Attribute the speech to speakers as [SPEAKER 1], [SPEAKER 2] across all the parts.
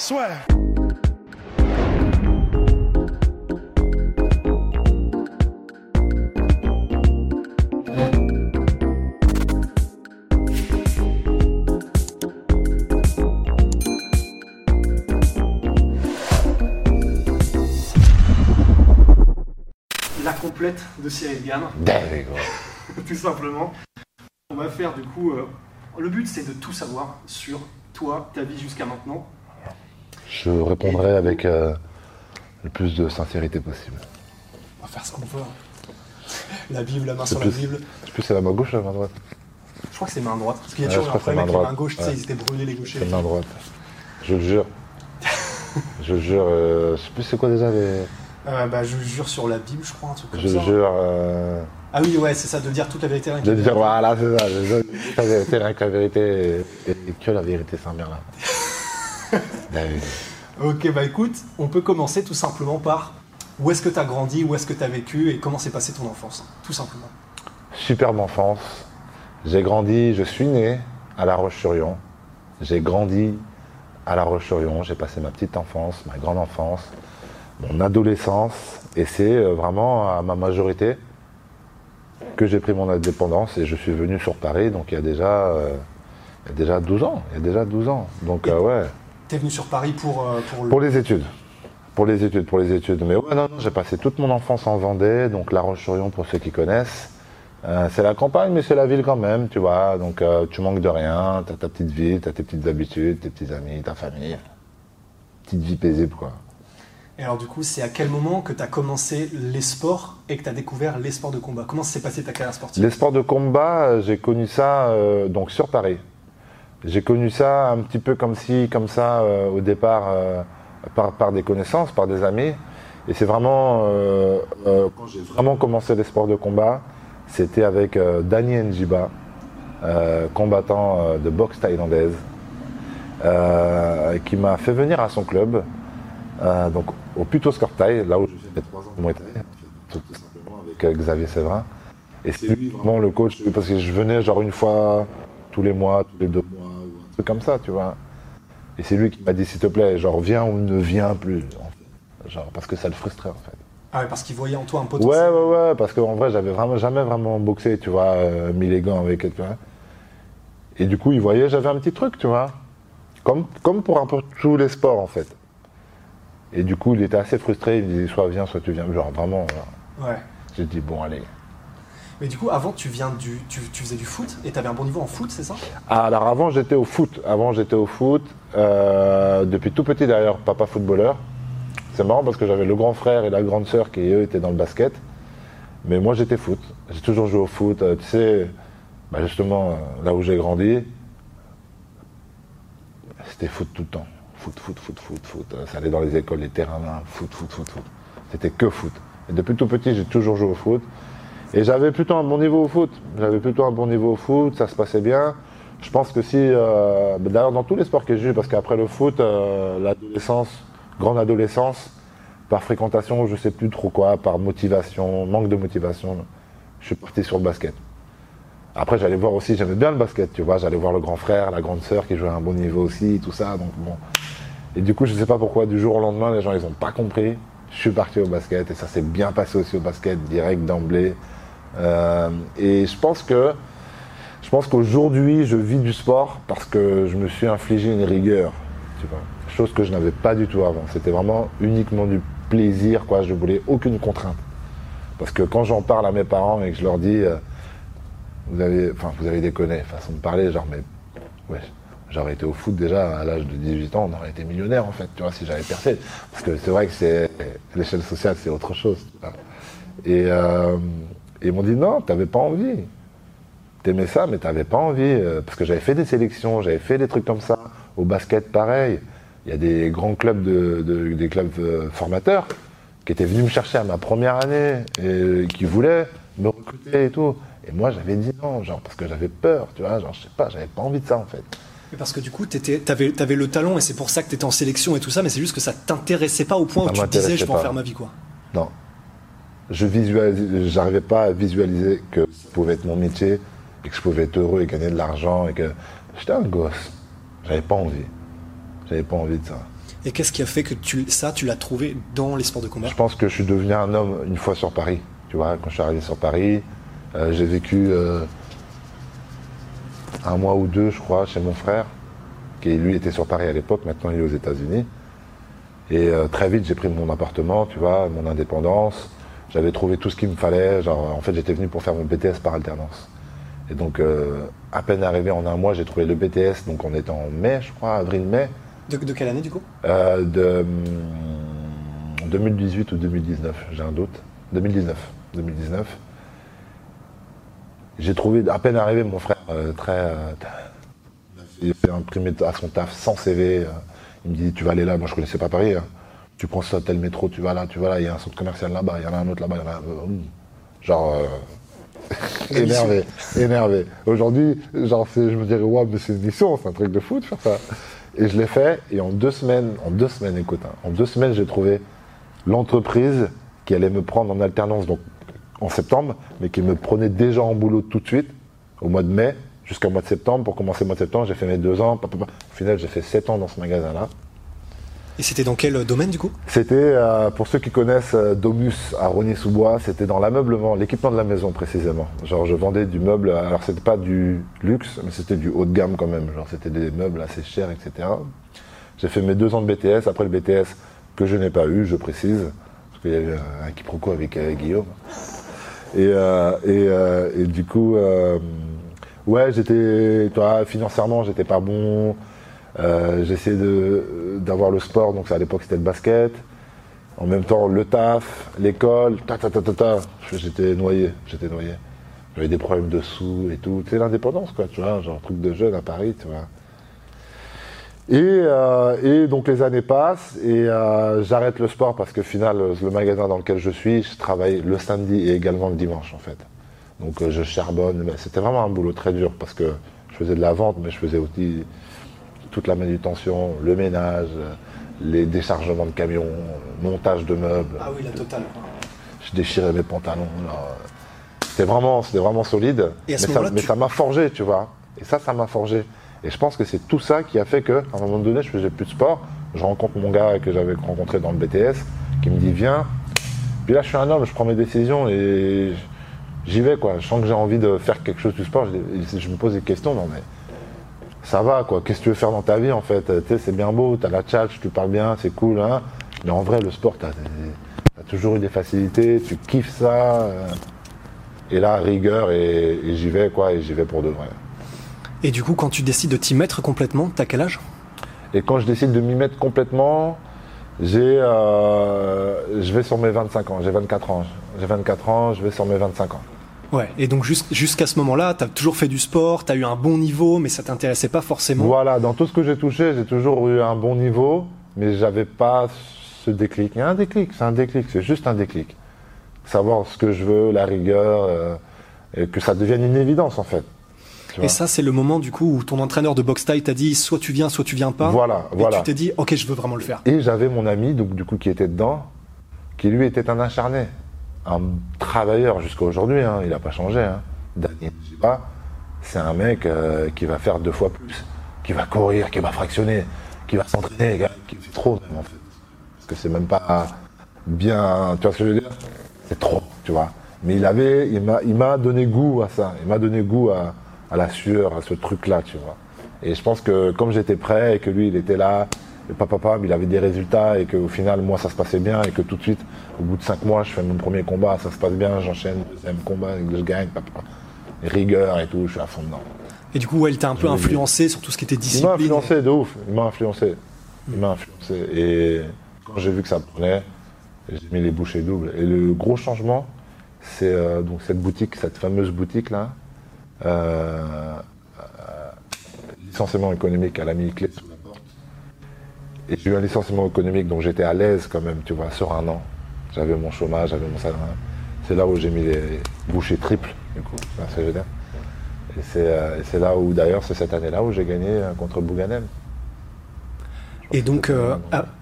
[SPEAKER 1] Soit. La complète de Cyril Gann, tout simplement. On va faire du coup. euh, le but c'est de tout savoir sur toi, ta vie jusqu'à maintenant.
[SPEAKER 2] Je répondrai avec euh, le plus de sincérité possible.
[SPEAKER 1] On va faire ce qu'on veut. La Bible, la main sur la
[SPEAKER 2] plus-
[SPEAKER 1] Bible.
[SPEAKER 2] Je sais plus c'est la main gauche ou la main droite.
[SPEAKER 1] Je crois que c'est main droite. Parce qu'il y a
[SPEAKER 2] Ouais,
[SPEAKER 1] toujours
[SPEAKER 2] je
[SPEAKER 1] un
[SPEAKER 2] crois que c'est
[SPEAKER 1] problème avec
[SPEAKER 2] main
[SPEAKER 1] les mains
[SPEAKER 2] droite.
[SPEAKER 1] gauches, tu sais,
[SPEAKER 2] Ouais.
[SPEAKER 1] ils étaient brûlés les gauchers.
[SPEAKER 2] C'est la main droite. Je le jure. je le jure. euh, je sais plus c'est quoi déjà les.
[SPEAKER 1] Euh, bah, je jure sur la Bible, je crois, un truc comme
[SPEAKER 2] Je
[SPEAKER 1] ça.
[SPEAKER 2] le jure. euh,
[SPEAKER 1] Ah oui, ouais, c'est ça, de dire toute la vérité. rien
[SPEAKER 2] de
[SPEAKER 1] que-
[SPEAKER 2] dire voilà, c'est ça. Je jure la vérité, rien que la vérité. Et, et que la vérité, c'est David.
[SPEAKER 1] Ok, bah écoute, on peut commencer tout simplement par où est-ce que tu as grandi, où est-ce que tu as vécu et comment s'est passée ton enfance, tout simplement.
[SPEAKER 2] Superbe enfance. J'ai grandi, je suis né à La Roche-sur-Yon. J'ai grandi à La Roche-sur-Yon. J'ai passé ma petite enfance, ma grande enfance, mon adolescence. Et c'est euh, vraiment à ma majorité que j'ai pris mon indépendance et je suis venu sur Paris. Donc il y a déjà, euh, il y a déjà 12 ans. Il y a déjà 12 ans. Donc euh, ouais.
[SPEAKER 1] T'es venu sur Paris pour, euh, pour le...
[SPEAKER 2] Pour les études. Pour les études, pour les études. Mais ouais, non, non, j'ai passé toute mon enfance en Vendée, donc La Roche-sur-Yon pour ceux qui connaissent. Euh, c'est la campagne, mais c'est la ville quand même, tu vois. Donc euh, tu manques de rien, t'as ta petite vie, t'as tes petites habitudes, tes petits amis, ta famille. Petite vie paisible, quoi.
[SPEAKER 1] Et alors du coup, c'est à quel moment que tu as commencé les sports et que tu as découvert les sports de combat? Comment s'est passée ta carrière sportive?
[SPEAKER 2] Les sports de combat, j'ai connu ça euh, donc sur Paris. J'ai connu ça un petit peu comme si, comme ça, euh, au départ, euh, par, des connaissances, par des amis. Et c'est vraiment, euh, quand j'ai vraiment commencé les sports de combat, c'était avec Danny Njiba, combattant de boxe thaïlandaise, qui m'a fait venir à son club, donc au Puto là où je fais trois ans tout simplement avec Xavier Séverin. Et c'est lui vraiment le coach, parce que je venais genre une fois tous les mois, tous les deux mois, truc comme ça, tu vois. Et c'est lui qui m'a dit, s'il te plaît, genre viens ou ne viens plus. Genre, parce que ça le frustrait en fait.
[SPEAKER 1] Ah ouais, parce qu'il voyait en toi un
[SPEAKER 2] Ouais,
[SPEAKER 1] potentiel.
[SPEAKER 2] ouais, ouais, parce qu'en vrai, j'avais vraiment jamais vraiment boxé, tu vois, euh, mis les gants avec, vois. Et du coup, il voyait, j'avais un petit truc, tu vois. Comme, comme pour un peu tous les sports, en fait. Et du coup, il était assez frustré, il me disait, soit viens, soit tu viens. Genre, vraiment, genre,
[SPEAKER 1] Ouais.
[SPEAKER 2] j'ai dit, bon, allez.
[SPEAKER 1] Mais du coup, avant, tu tu, faisais du foot et tu avais un bon niveau en foot, c'est ça?
[SPEAKER 2] Ah, alors avant, j'étais au foot. Avant, j'étais au foot. euh, depuis tout petit, d'ailleurs, papa footballeur. C'est marrant parce que j'avais le grand frère et la grande sœur qui, eux, étaient dans le basket. Mais moi, j'étais foot. J'ai toujours joué au foot. Euh, tu sais, bah, justement, euh, là où j'ai grandi, c'était foot tout le temps. Foot, foot, foot, foot, foot. Ça allait dans les écoles, les terrains, là, foot, foot, foot, foot. C'était que foot. Et depuis tout petit, j'ai toujours joué au foot. Et j'avais plutôt un bon niveau au foot. J'avais plutôt un bon niveau au foot, ça se passait bien. Je pense que si, euh, bah, d'ailleurs dans tous les sports que j'ai eu, parce qu'après le foot, euh, l'adolescence, grande adolescence, par fréquentation, je sais plus trop quoi, par motivation, manque de motivation, je suis parti sur le basket. Après, j'allais voir aussi, j'aimais bien le basket, tu vois, j'allais voir le grand frère, la grande sœur qui jouait à un bon niveau aussi, tout ça, donc bon. Et du coup, je sais pas pourquoi, du jour au lendemain, les gens, ils ont pas compris. Je suis parti au basket et ça s'est bien passé aussi au basket, direct d'emblée. Euh, et je pense que, je pense qu'aujourd'hui, je vis du sport parce que je me suis infligé une rigueur, tu vois. Chose que je n'avais pas du tout avant. C'était vraiment uniquement du plaisir, quoi. Je voulais aucune contrainte. Parce que quand j'en parle à mes parents et que je leur dis, euh, vous avez, enfin, vous avez déconné, façon de parler, genre, mais, ouais, j'aurais été au foot déjà à l'âge de 18 ans, on aurait été millionnaire en fait, tu vois, si j'avais percé. Parce que c'est vrai que c'est, l'échelle sociale, c'est autre chose. tu vois. Et, euh, ils m'ont dit, non, t'avais pas envie. t'aimais ça, mais t'avais pas envie. euh, parce que j'avais fait des sélections, j'avais fait des trucs comme ça. Au basket, pareil. Il y a des grands clubs, de, de- des clubs euh, formateurs qui étaient venus me chercher à ma première année et qui voulaient me recruter et tout. Et moi, j'avais dit non, genre, parce que j'avais peur, tu vois, genre, je sais pas, j'avais pas envie de ça, en fait.
[SPEAKER 1] Parce que du coup, tu avais, le talent et c'est pour ça que tu étais en sélection et tout ça, mais c'est juste que ça t'intéressait pas au point
[SPEAKER 2] Ça
[SPEAKER 1] où tu te disais je vais en faire ma vie quoi.
[SPEAKER 2] Non. Je visualise, j'arrivais pas à visualiser que ça pouvait être mon métier et que je pouvais être heureux et gagner de l'argent et que j'étais un gosse. J'avais pas envie. J'avais pas envie de ça.
[SPEAKER 1] Et qu'est-ce qui a fait que tu, ça, tu l'as trouvé dans les sports de combat?
[SPEAKER 2] Je pense que je suis devenu un homme une fois sur Paris. Tu vois, quand je suis arrivé sur Paris, euh, j'ai vécu euh, un mois ou deux, je crois, chez mon frère, qui lui était sur Paris à l'époque, maintenant il est aux États-Unis. Et euh, très vite, j'ai pris mon appartement, tu vois, mon indépendance. J'avais trouvé tout ce qu'il me fallait. Genre, en fait, j'étais venu pour faire mon BTS par alternance. Et donc, euh, à peine arrivé en un mois, j'ai trouvé le BTS. Donc, on était en mai, je crois, avril-mai.
[SPEAKER 1] de, de quelle année du coup?
[SPEAKER 2] Euh, de hum, 2018 ou 2019, j'ai un doute. 2019. 2019. J'ai trouvé, à peine arrivé, mon frère, euh, très. euh, il fait imprimer à son taf sans CV. euh, il me dit Tu vas aller là. Moi, je connaissais pas Paris. hein. Tu prends ça, tel métro, tu vas là, tu vas là. Il y a un centre commercial là-bas, il y en a un autre là-bas. il y en a un- hum. Genre. euh, énervé, énervé. Aujourd'hui, genre, c'est- je me dirais, waouh, mais c'est une mission, c'est un truc de fou de faire ça. Et je l'ai fait, et en deux semaines, en deux semaines, écoute, hein, en deux semaines, j'ai trouvé l'entreprise qui allait me prendre en alternance, donc en septembre, mais qui me prenait déjà en boulot tout de suite, au mois de mai, jusqu'au mois de septembre. Pour commencer le mois de septembre, j'ai fait mes deux ans. Au final, j'ai fait sept ans dans ce magasin-là.
[SPEAKER 1] Et c'était dans quel domaine du coup?
[SPEAKER 2] C'était, euh, pour ceux qui connaissent euh, Domus à Rogny-sous-Bois, c'était dans l'ameublement, l'équipement de la maison précisément. Genre je vendais du meuble, alors c'était pas du luxe, mais c'était du haut de gamme quand même. Genre c'était des meubles assez chers, etc. J'ai fait mes deux ans de BTS, après le BTS que je n'ai pas eu, je précise, parce qu'il y a eu un, quiproquo avec euh, Guillaume. Et, euh, et, euh, et du coup, euh, ouais, j'étais, tu vois, financièrement, j'étais pas bon. Euh, J'essayais de- d'avoir le sport, donc à l'époque c'était le basket. En même temps, le taf, l'école, ta ta ta ta ta. J'étais noyé, j'étais noyé. J'avais des problèmes de sous et tout. C'est l'indépendance, quoi, tu vois, genre truc de jeune à Paris, tu vois. Et, euh, et donc les années passent et euh, j'arrête le sport parce que final, le magasin dans lequel je suis, je travaille le samedi et également le dimanche en fait. Donc euh, je charbonne, mais c'était vraiment un boulot très dur parce que je faisais de la vente, mais je faisais aussi toute la manutention, le ménage, les déchargements de camions, montage de meubles.
[SPEAKER 1] Ah oui, la totale.
[SPEAKER 2] Je déchirais mes pantalons. C'était vraiment, solide.
[SPEAKER 1] Et à ce
[SPEAKER 2] mais ça
[SPEAKER 1] tu-
[SPEAKER 2] m'a forgé, tu vois. Et ça, ça m'a forgé. Et je pense que c'est tout ça qui a fait que, à un moment donné, je faisais plus de sport. Je rencontre mon gars que j'avais rencontré dans le BTS, qui me dit viens. Puis là, je suis un homme, je prends mes décisions et j'y vais quoi. Je sens que j'ai envie de faire quelque chose du sport. Je, je me pose des questions. Non mais ça va quoi. Qu'est-ce que tu veux faire dans ta vie en fait? Tu sais, c'est bien beau, t'as la tchatch, tu parles bien, c'est cool. Hein mais en vrai, le sport, t'as as toujours eu des facilités, tu kiffes ça. euh. et là, rigueur et, et j'y vais quoi. Et j'y vais pour de vrai.
[SPEAKER 1] Et du coup, quand tu décides de t'y mettre complètement, t'as quel âge?
[SPEAKER 2] Et quand je décide de m'y mettre complètement, j'ai, euh, je vais sur mes 25 ans. J'ai 24 ans. J'ai 24 ans, je vais sur mes 25 ans.
[SPEAKER 1] Ouais. Et donc jus- jusqu'à ce moment-là, t'as toujours fait du sport, t'as eu un bon niveau, mais ça t'intéressait pas forcément.
[SPEAKER 2] Voilà, dans tout ce que j'ai touché, j'ai toujours eu un bon niveau, mais j'avais pas ce déclic. Il y a un déclic, c'est un déclic, c'est juste un déclic. Savoir ce que je veux, la rigueur, euh, et que ça devienne une évidence en fait.
[SPEAKER 1] Et ça, c'est le moment du coup où ton entraîneur de boxe taille t'a dit soit tu viens, soit tu viens pas.
[SPEAKER 2] Voilà,
[SPEAKER 1] Et
[SPEAKER 2] voilà.
[SPEAKER 1] tu t'es dit ok, je veux vraiment le faire.
[SPEAKER 2] Et j'avais mon ami, donc du coup, qui était dedans, qui lui était un acharné, un travailleur jusqu'à aujourd'hui. hein, il n'a pas changé. Hein. Daniel Giba, c'est un mec euh, qui va faire deux fois plus, qui va courir, qui va fractionner, qui va s'entraîner, gars, qui fait trop même en fait. Parce que c'est même pas bien, tu vois ce que je veux dire? C'est trop, tu vois. Mais il avait, il m'a donné goût à ça. Il m'a donné goût à, à la sueur, à ce truc-là, tu vois. Et je pense que comme j'étais prêt et que lui, il était là, et papa, papa, il avait des résultats et qu'au final, moi, ça se passait bien et que tout de suite, au bout de cinq mois, je fais mon premier combat, ça se passe bien, j'enchaîne deuxième combat, je gagne, papa, rigueur et tout, je suis à fond dedans.
[SPEAKER 1] Et du coup, ouais, il t'a un peu influencé sur tout ce qui était
[SPEAKER 2] Il m'a
[SPEAKER 1] discipline.
[SPEAKER 2] influencé de ouf, il m'a influencé. Il m'a influencé. Et quand j'ai vu que ça prenait, j'ai mis les bouchées doubles. Et le gros changement, c'est euh, donc cette boutique, cette fameuse boutique là, euh, euh, licenciement économique à la clé sous la porte. Et j'ai eu un licenciement économique, donc j'étais à l'aise quand même, tu vois, sur un an. J'avais mon chômage, j'avais mon salaire. C'est là où j'ai mis les bouchées triples, du coup. Tu vois ce que je veux dire Et c'est euh, et c'est là où, d'ailleurs, c'est cette année-là où j'ai gagné euh, contre Bouganem.
[SPEAKER 1] Et donc, euh,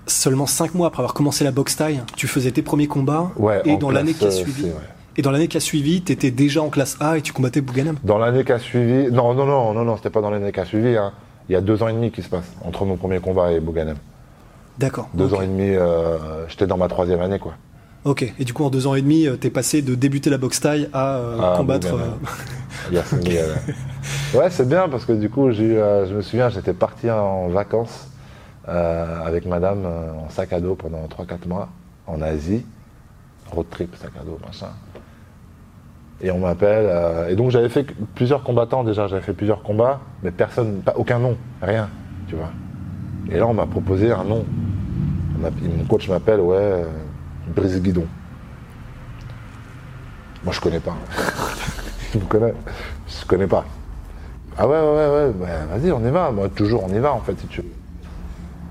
[SPEAKER 1] seulement 5 mois après avoir commencé la boxe taille, tu faisais tes premiers combats.
[SPEAKER 2] Ouais,
[SPEAKER 1] et
[SPEAKER 2] en
[SPEAKER 1] dans l'année qui a suivi,
[SPEAKER 2] ouais.
[SPEAKER 1] Et dans l'année qui a suivi, tu étais déjà en classe A et tu combattais Bouganem?
[SPEAKER 2] Dans l'année qui a suivi, non, non, non, non, non, c'était pas dans l'année qui a suivi. hein. Il y a deux ans et demi qui se passe entre mon premier combat et Bouganem.
[SPEAKER 1] D'accord.
[SPEAKER 2] Deux ans et demi, euh, j'étais dans ma troisième année, quoi.
[SPEAKER 1] Ok. Et du coup, en deux ans et demi, euh, t'es passé de débuter la boxe taille à euh,
[SPEAKER 2] Ah,
[SPEAKER 1] combattre.
[SPEAKER 2] Bouganem.
[SPEAKER 1] euh,
[SPEAKER 2] Ouais, c'est bien parce que du coup, j'ai je me souviens, j'étais parti en vacances avec madame en sac à dos pendant 3-4 mois en Asie. Road trip, sac à dos, machin. Et on m'appelle. euh, et donc j'avais fait plusieurs combattants déjà, j'avais fait plusieurs combats, mais personne, pas, aucun nom, rien, tu vois. Et là, on m'a proposé un nom. Mon coach m'appelle, ouais, euh, Guidon. Moi, je connais pas. Je connais. Je connais pas. Ah ouais, ouais, ouais, ouais, bah, vas-y, on y va. Moi, toujours, on y va, en fait, si tu veux.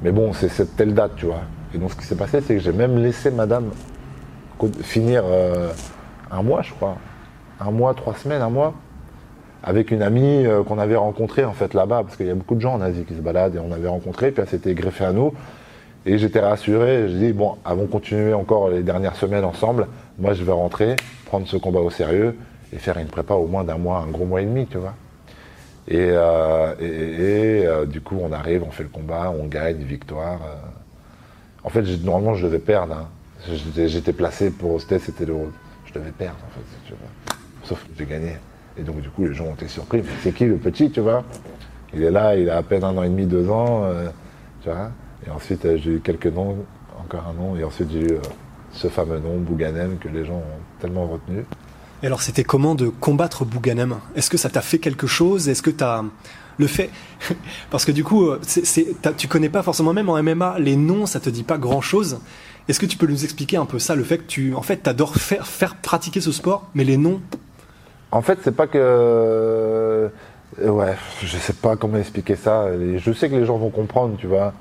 [SPEAKER 2] Mais bon, c'est cette telle date, tu vois. Et donc, ce qui s'est passé, c'est que j'ai même laissé madame finir euh, un mois, je crois. Un mois, trois semaines, un mois. Avec une amie euh, qu'on avait rencontrée, en fait, là-bas. Parce qu'il y a beaucoup de gens en Asie qui se baladent. Et on avait rencontré, puis elle s'était greffée à nous. Et j'étais rassuré. J'ai dit, bon, avant de continuer encore les dernières semaines ensemble, moi, je vais rentrer, prendre ce combat au sérieux et faire une prépa au moins d'un mois, un gros mois et demi, tu vois. Et, euh, euh, du coup, on arrive, on fait le combat, on gagne, victoire. En fait, normalement, je devais perdre. hein. J'étais- placé pour c'était c'était le Je devais perdre, en fait, si tu veux. Sauf que j'ai gagné. Et donc, du coup, les gens ont été surpris. C'est qui le petit, tu vois? Il est là, il a à peine un an et demi, deux ans, euh, tu vois. Et ensuite, euh, j'ai eu quelques noms, encore un nom. Et ensuite, j'ai eu euh, ce fameux nom, Bouganem, que les gens ont tellement retenu.
[SPEAKER 1] Et alors, c'était comment de combattre Bouganem? Est-ce que ça t'a fait quelque chose? Est-ce que t'as le fait Parce que du coup, tu connais pas forcément même en MMA les noms, ça te dit pas grand-chose. Est-ce que tu peux nous expliquer un peu ça, le fait que tu, en fait, t'adores faire pratiquer ce sport, mais les noms,
[SPEAKER 2] En fait, c'est pas que. euh, Ouais, je sais pas comment expliquer ça. Je sais que les gens vont comprendre, tu vois.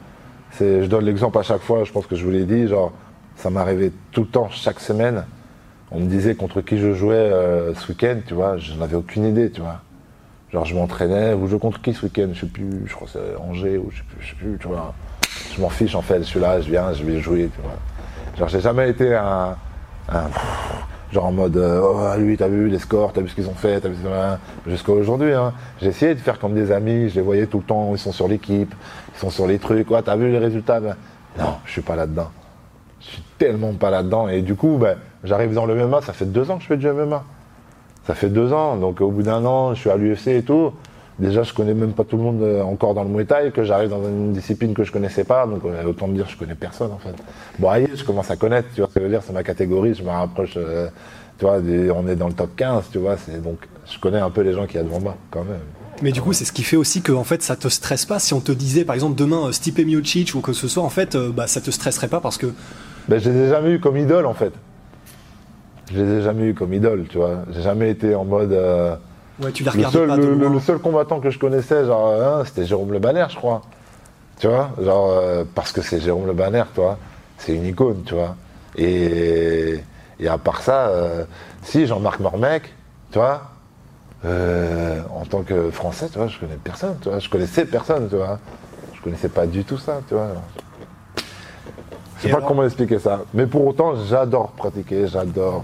[SPEAKER 2] C'est, je donne l'exemple à chaque fois, je pense que je vous l'ai dit, genre, ça m'arrivait tout le temps, chaque semaine. On me disait contre qui je jouais euh, ce week-end, tu vois, je n'avais aucune idée, tu vois. Genre, je m'entraînais, vous jouez contre qui ce week-end Je sais plus, je crois que c'est Angers, ou je sais plus, je sais plus, tu vois. Je m'en fiche, en fait, je suis là, je viens, je vais jouer, tu vois. Genre, j'ai jamais été un. un genre en mode, euh, oh, lui, t'as vu les scores, t'as vu ce qu'ils ont fait, t'as vu jusqu'à aujourd'hui. Hein. J'ai essayé de faire comme des amis, je les voyais tout le temps, ils sont sur l'équipe, ils sont sur les trucs, ouais, t'as vu les résultats Ben, Non, je suis pas là-dedans. Je suis tellement pas là-dedans. Et du coup, ben, j'arrive dans le MMA, ça fait deux ans que je fais du MMA. Ça fait deux ans, donc au bout d'un an, je suis à l'UFC et tout. Déjà, je connais même pas tout le monde euh, encore dans le Muay Thai, que j'arrive dans une discipline que je connaissais pas, donc euh, autant me dire, je connais personne en fait. Bon, aïe, je commence à connaître, tu vois ce que je veux dire, c'est ma catégorie, je me rapproche, euh, tu vois, des- on est dans le top 15, tu vois, c'est donc, je connais un peu les gens qui y a devant moi, quand même.
[SPEAKER 1] mais du coup, c'est ce qui fait aussi que, en fait, ça te stresse pas. Si on te disait, par exemple, demain, Stipe Miocic ou que ce soit, en fait, bah, ça te stresserait pas parce que,
[SPEAKER 2] Ben, je les ai jamais eu comme idole en fait. Je les ai jamais eu comme idole, tu vois. J'ai jamais été en mode. euh,
[SPEAKER 1] ouais, tu les
[SPEAKER 2] le, seul,
[SPEAKER 1] pas de
[SPEAKER 2] le, le-
[SPEAKER 1] loin.
[SPEAKER 2] le seul combattant que je connaissais, genre, hein, c'était Jérôme Le Banner, je crois. Tu vois, genre, euh, parce que c'est Jérôme Le Banner, tu vois. C'est une icône, tu vois. Et, et à part ça, euh, si Jean-Marc Mormec, tu vois, euh, en tant que Français, tu vois, je connais personne, tu vois. Je connaissais personne, tu vois. Je connaissais pas du tout ça, tu vois. Je sais
[SPEAKER 1] Et
[SPEAKER 2] pas
[SPEAKER 1] alors
[SPEAKER 2] comment expliquer ça. Mais pour autant, j'adore pratiquer, j'adore.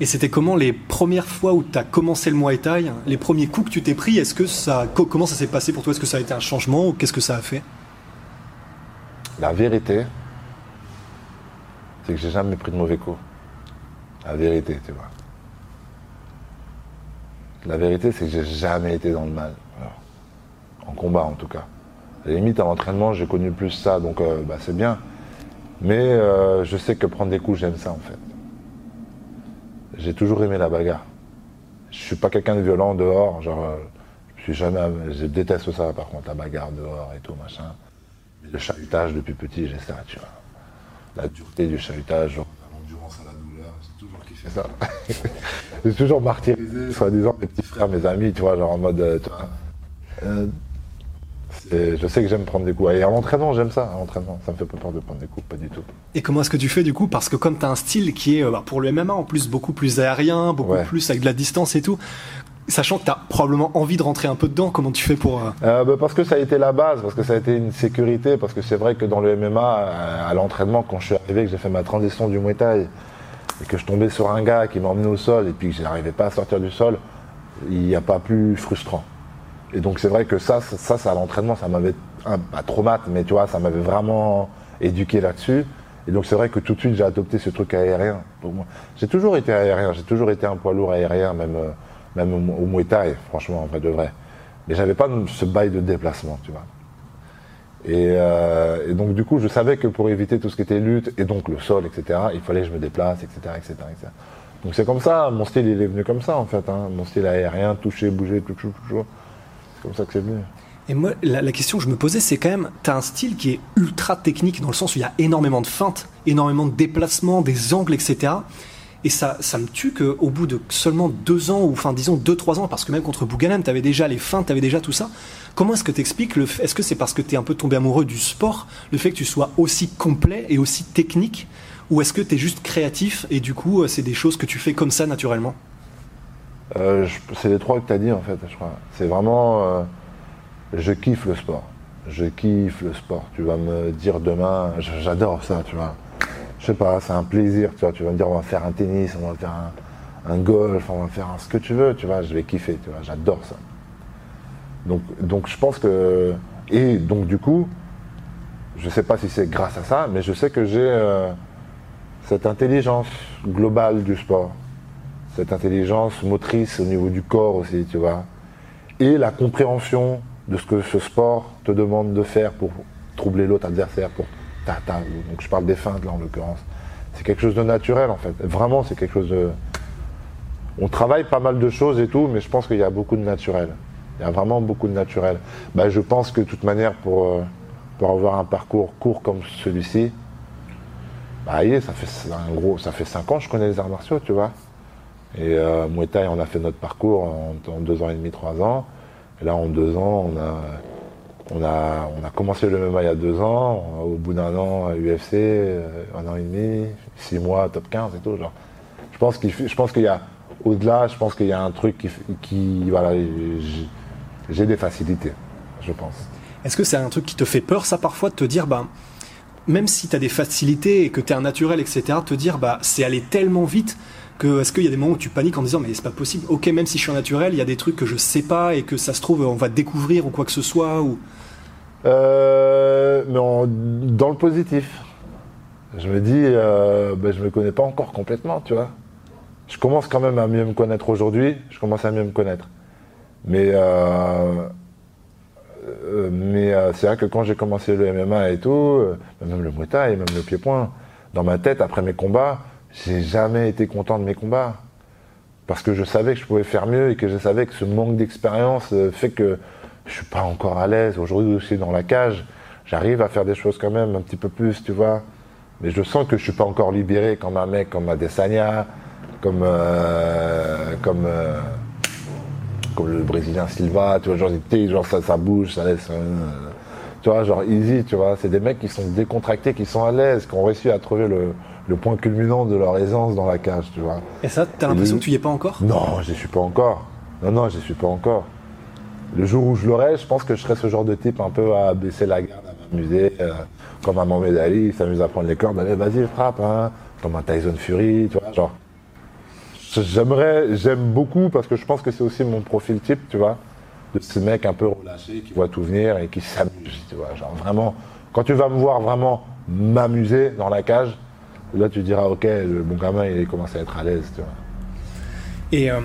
[SPEAKER 1] Et c'était comment les premières fois où tu as commencé le Muay Thai, les premiers coups que tu t'es pris, est-ce que ça, co- comment ça s'est passé pour toi? Est-ce que ça a été un changement ou qu'est-ce que ça a fait?
[SPEAKER 2] La vérité, c'est que j'ai jamais pris de mauvais coups. La vérité, tu vois. La vérité, c'est que j'ai jamais été dans le mal. En combat, en tout cas. À la limite, à l'entraînement, j'ai connu plus ça, donc euh, bah, c'est bien. Mais euh, je sais que prendre des coups, j'aime ça, en fait. J'ai toujours aimé la bagarre. Je suis pas quelqu'un de violent dehors, genre, euh, je suis jamais, déteste ça, par contre, la bagarre dehors et tout, machin. Mais le chahutage, depuis petit, j'ai ça, tu vois. La dureté du chahutage, genre, l'endurance à la douleur, j'ai toujours kiffé ça. j'ai toujours martyrisé, soi-disant, mes petits frères, mes amis, tu vois, genre en mode, euh, euh, je sais que j'aime prendre des coups. Et à l'entraînement, j'aime ça, à l'entraînement. Ça me fait pas peur de prendre des coups, pas du tout.
[SPEAKER 1] Et comment est-ce que tu fais du coup? Parce que comme tu as un style qui est euh, bah, pour le MMA en plus beaucoup plus aérien, beaucoup
[SPEAKER 2] Ouais.
[SPEAKER 1] plus avec de la distance et tout, sachant que tu as probablement envie de rentrer un peu dedans, comment tu fais pour... euh,
[SPEAKER 2] Euh, bah, parce que ça a été la base, parce que ça a été une sécurité, parce que c'est vrai que dans le MMA, à l'entraînement, quand je suis arrivé, que j'ai fait ma transition du Muay Thai, et que je tombais sur un gars qui m'a emmené au sol, et puis que j'arrivais pas à sortir du sol, il n'y a pas plus frustrant. Et donc c'est vrai que ça, ça, ça, l'entraînement, ça m'avait, pas traumate, mais tu vois, ça m'avait vraiment éduqué là-dessus. Et donc c'est vrai que tout de suite j'ai adopté ce truc aérien. Pour moi, j'ai toujours été aérien, j'ai toujours été un poids lourd aérien, même, même au, au franchement, en vrai de vrai. Mais j'avais pas ce bail de déplacement, tu vois. Et, euh, et donc du coup, je savais que pour éviter tout ce qui était lutte et donc le sol, etc., il fallait que je me déplace, etc., etc., etc. Donc c'est comme ça, mon style il est venu comme ça en fait. Hein. Mon style aérien, toucher, bouger, tout, tout, tout. C'est comme ça que c'est venu.
[SPEAKER 1] Et moi, la, question que je me posais, c'est quand même, tu as un style qui est ultra technique dans le sens où il y a énormément de feintes, énormément de déplacements, des angles, etc. Et ça, ça me tue qu'au bout de seulement deux ans, ou enfin disons deux, trois ans, parce que même contre Bouganem, tu avais déjà les feintes, tu avais déjà tout ça. Comment est-ce que tu expliques Est-ce que c'est parce que tu es un peu tombé amoureux du sport, le fait que tu sois aussi complet et aussi technique Ou est-ce que tu es juste créatif et du coup, euh, c'est des choses que tu fais comme ça naturellement?
[SPEAKER 2] Euh, c'est les trois que tu as dit en fait, je crois. C'est vraiment. euh, je kiffe le sport. Je kiffe le sport. Tu vas me dire demain, j'adore ça, tu vois. Je sais pas, c'est un plaisir, tu vois. Tu vas me dire, on va faire un tennis, on va faire un, golf, on va faire ce que tu veux, tu vois. Je vais kiffer, tu vois. J'adore ça. Donc, donc je pense que. Et donc, du coup, je sais pas si c'est grâce à ça, mais je sais que j'ai euh, cette intelligence globale du sport cette intelligence motrice au niveau du corps aussi, tu vois, et la compréhension de ce que ce sport te demande de faire pour troubler l'autre adversaire, pour donc je parle des feintes là en l'occurrence. C'est quelque chose de naturel en fait. Vraiment, c'est quelque chose de. On travaille pas mal de choses et tout, mais je pense qu'il y a beaucoup de naturel. Il y a vraiment beaucoup de naturel. Bah, je pense que de toute manière, pour, euh, pour avoir un parcours court comme celui-ci, bah, ça ça fait cinq ans que je connais les arts martiaux, tu vois. Et euh, Muay on a fait notre parcours en, deux ans et demi, trois ans. Et là, en deux ans, on a, on a, on a commencé le MMA il y a deux ans. Au bout d'un an, UFC, euh, un an et demi, six mois, top 15 et tout. Genre. Je pense qu'il, qu'il y a, au-delà, je pense qu'il y a un truc qui, qui voilà, j'ai- des facilités, je pense.
[SPEAKER 1] Est-ce que c'est un truc qui te fait peur, ça, parfois, de te dire, bah, même si tu as des facilités et que tu es un naturel, etc., te dire, bah, c'est aller tellement vite est-ce qu'il y a des moments où tu paniques en disant, mais c'est pas possible, ok, même si je suis naturel, il y a des trucs que je sais pas et que ça se trouve, on va découvrir ou quoi que ce soit, ou.
[SPEAKER 2] Euh, mais dans le positif. Je me dis, euh, ben, je me connais pas encore complètement, tu vois. Je commence quand même à mieux me connaître aujourd'hui. Je commence à mieux me connaître. Mais, euh, euh, mais euh, c'est vrai que quand j'ai commencé le MMA et tout, euh, même le Muay Thai, même le pied-point, dans ma tête, après mes combats, j'ai jamais été content de mes combats. Parce que je savais que je pouvais faire mieux et que je savais que ce manque d'expérience euh, fait que je suis pas encore à l'aise. Aujourd'hui aussi dans la cage, j'arrive à faire des choses quand même un petit peu plus, tu vois. Mais je sens que je suis pas encore libéré comme un mec comme Adesanya, comme euh, comme euh, comme le Brésilien Silva, tu vois, genre, genre ça, ça bouge, ça laisse, euh, tu vois, genre easy, tu vois. C'est des mecs qui sont décontractés, qui sont à l'aise, qui ont réussi à trouver le, le point culminant de leur aisance dans la cage, tu vois.
[SPEAKER 1] Et ça, t'as l'impression que tu y es pas encore?
[SPEAKER 2] Non, j'y suis pas encore. Non, non, j'y suis pas encore. Le jour où je l'aurai, je pense que je serai ce genre de type un peu à baisser la garde, à m'amuser, euh, comme un Mohamed Ali, il s'amuse à prendre les cordes, allez, vas-y, frappe, hein, comme un Tyson Fury, tu vois, genre. J'aimerais, j'aime beaucoup parce que je pense que c'est aussi mon profil type, tu vois, de ce mec un peu relâché qui voit tout venir et qui s'amuse, tu vois, genre vraiment. Quand tu vas me voir vraiment m'amuser dans la cage, là tu diras, ok, le bon gamin il commence à être à l'aise, tu vois.
[SPEAKER 1] Et euh,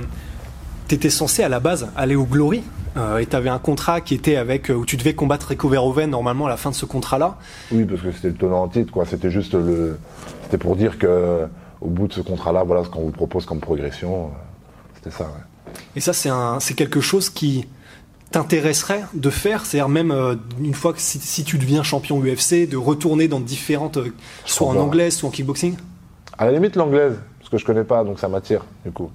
[SPEAKER 1] t'étais censé à la base aller au Glory. euh, et t'avais un contrat qui était avec euh, où tu devais combattre Rico Verhoeven normalement à la fin de ce contrat-là.
[SPEAKER 2] Oui, parce que c'était le tenant en titre, quoi. C'était juste le. C'était pour dire que au bout de ce contrat-là, voilà ce qu'on vous propose comme progression. euh, C'était ça, ouais.
[SPEAKER 1] Et ça, c'est un, c'est quelque chose qui t'intéresserait de faire, c'est-à-dire même euh, une fois que si, si tu deviens champion UFC, de retourner dans différentes, euh, soit en anglaise, soit en kickboxing?
[SPEAKER 2] À la limite, l'anglaise. Parce que je connais pas, donc ça m'attire, du coup.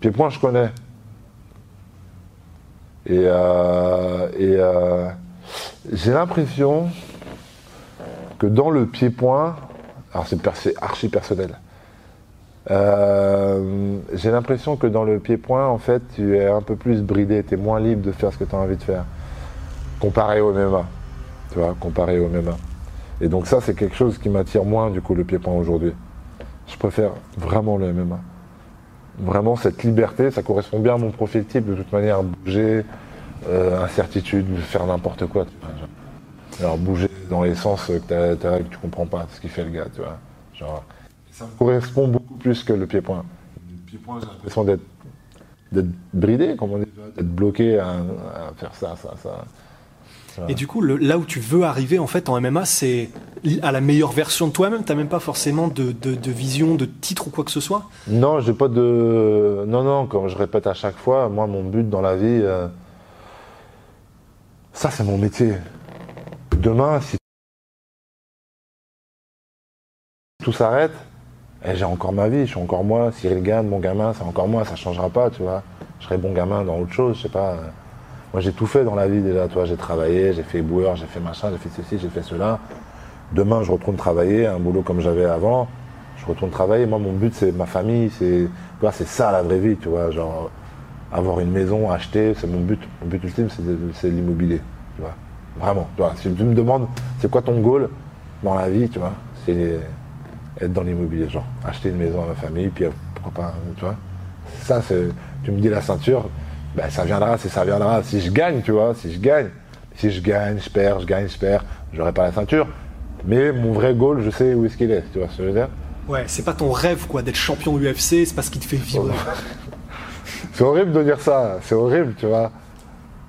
[SPEAKER 2] Pied-point, je connais. Et, euh, et j'ai l'impression que dans le pied-point, alors c'est archi personnel, euh, j'ai l'impression que dans le pied-point, en fait, tu es un peu plus bridé, tu es moins libre de faire ce que tu as envie de faire, comparé au MMA. Tu vois, comparé au MMA. Et donc ça, c'est quelque chose qui m'attire moins, du coup, le pied-point aujourd'hui. Je préfère vraiment le MMA. Vraiment, cette liberté, ça correspond bien à mon profil type, de toute manière, bouger, euh, incertitude, faire n'importe quoi. Alors bouger dans les sens que, que tu comprends pas ce qu'il fait le gars, tu vois. Genre, ça me correspond beaucoup plus que le pied-point. Le pied-point, j'ai l'impression d'être, d'être bridé, comme on dit, d'être bloqué à, faire ça, ça, ça.
[SPEAKER 1] Et du coup, là où tu veux arriver en fait en MMA, c'est à la meilleure version de toi-même. T'as même pas forcément de, vision, de titre ou quoi que ce soit?
[SPEAKER 2] Non, j'ai pas de. Non, non. Comme je répète à chaque fois, moi, mon but dans la vie, euh, ça, c'est mon métier. Demain, si tout s'arrête, eh, j'ai encore ma vie, je suis encore moi, Cyril Gann, mon gamin, c'est encore moi, ça changera pas, tu vois. Je serai bon gamin dans autre chose, je sais pas. Moi j'ai tout fait dans la vie déjà, toi, j'ai travaillé, j'ai fait boueur, j'ai fait machin, j'ai fait ceci, j'ai fait cela. Demain je retourne travailler, un boulot comme j'avais avant, je retourne travailler. Moi mon but c'est ma famille, c'est c'est ça la vraie vie, tu vois, genre avoir une maison, acheter, c'est mon but. Mon but ultime c'est l'immobilier, tu vois. Vraiment, tu. Si tu me demandes c'est quoi ton goal dans la vie, tu vois, c'est être dans l'immobilier, genre acheter une maison à ma famille, puis euh, pourquoi pas, tu vois. Ça, tu me dis la ceinture, ben, ça viendra, si ça viendra, si je gagne, tu vois, si je gagne. Si je gagne, je perds, je gagne, je perds, j'aurai pas la ceinture. Mais mon vrai goal, je sais où est-ce qu'il est, tu vois ce que je veux dire
[SPEAKER 1] Ouais, c'est pas ton rêve, quoi, d'être champion UFC, c'est pas ce qui te fait vivre.
[SPEAKER 2] c'est horrible de dire ça, c'est horrible, tu vois.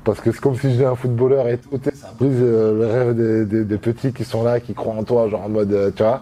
[SPEAKER 2] Parce que c'est comme si j'étais un footballeur et tout, ça brise euh, le rêve des, petits qui sont là, qui croient en toi, genre en mode, euh, tu vois.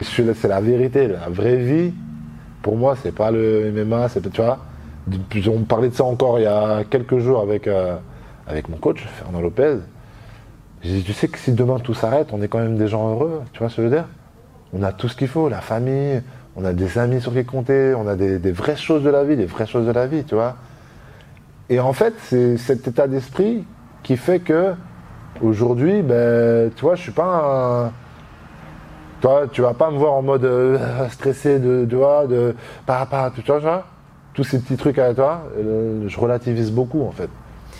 [SPEAKER 2] C'est la vérité, la vraie vie. Pour moi, c'est pas le MMA, c'est tu vois. On parlait de ça encore il y a quelques jours avec, euh, avec mon coach, Fernand Lopez. J'ai dit, tu sais que si demain tout s'arrête, on est quand même des gens heureux, tu vois ce que je veux dire? On a tout ce qu'il faut, la famille, on a des amis sur qui compter, on a des, vraies choses de la vie, des vraies choses de la vie, tu vois. Et en fait, c'est cet état d'esprit qui fait que aujourd'hui, ben, tu vois, je suis pas un. Toi, tu vas pas me voir en mode euh, stressé de, de, de, pas, pas, tu vois, tous ces petits trucs à toi, euh, je relativise beaucoup en fait.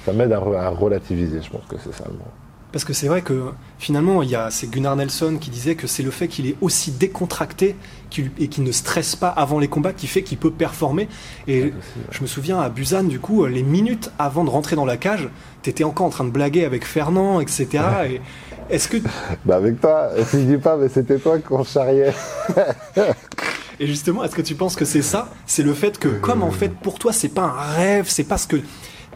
[SPEAKER 2] Ça m'aide à, à, relativiser, je pense que c'est ça le mot.
[SPEAKER 1] Parce que c'est vrai que finalement, il y a, c'est Gunnar Nelson qui disait que c'est le fait qu'il est aussi décontracté et qu'il ne stresse pas avant les combats qui fait qu'il peut performer. Et je me souviens à Busan, du coup, les minutes avant de rentrer dans la cage, t'étais encore en train de blaguer avec Fernand, etc. Et est-ce que.
[SPEAKER 2] Bah avec toi, je dis pas, mais c'était toi qu'on charriait.
[SPEAKER 1] Et justement, est-ce que tu penses que c'est ça? C'est le fait que, comme en fait, pour toi, c'est pas un rêve, c'est pas ce que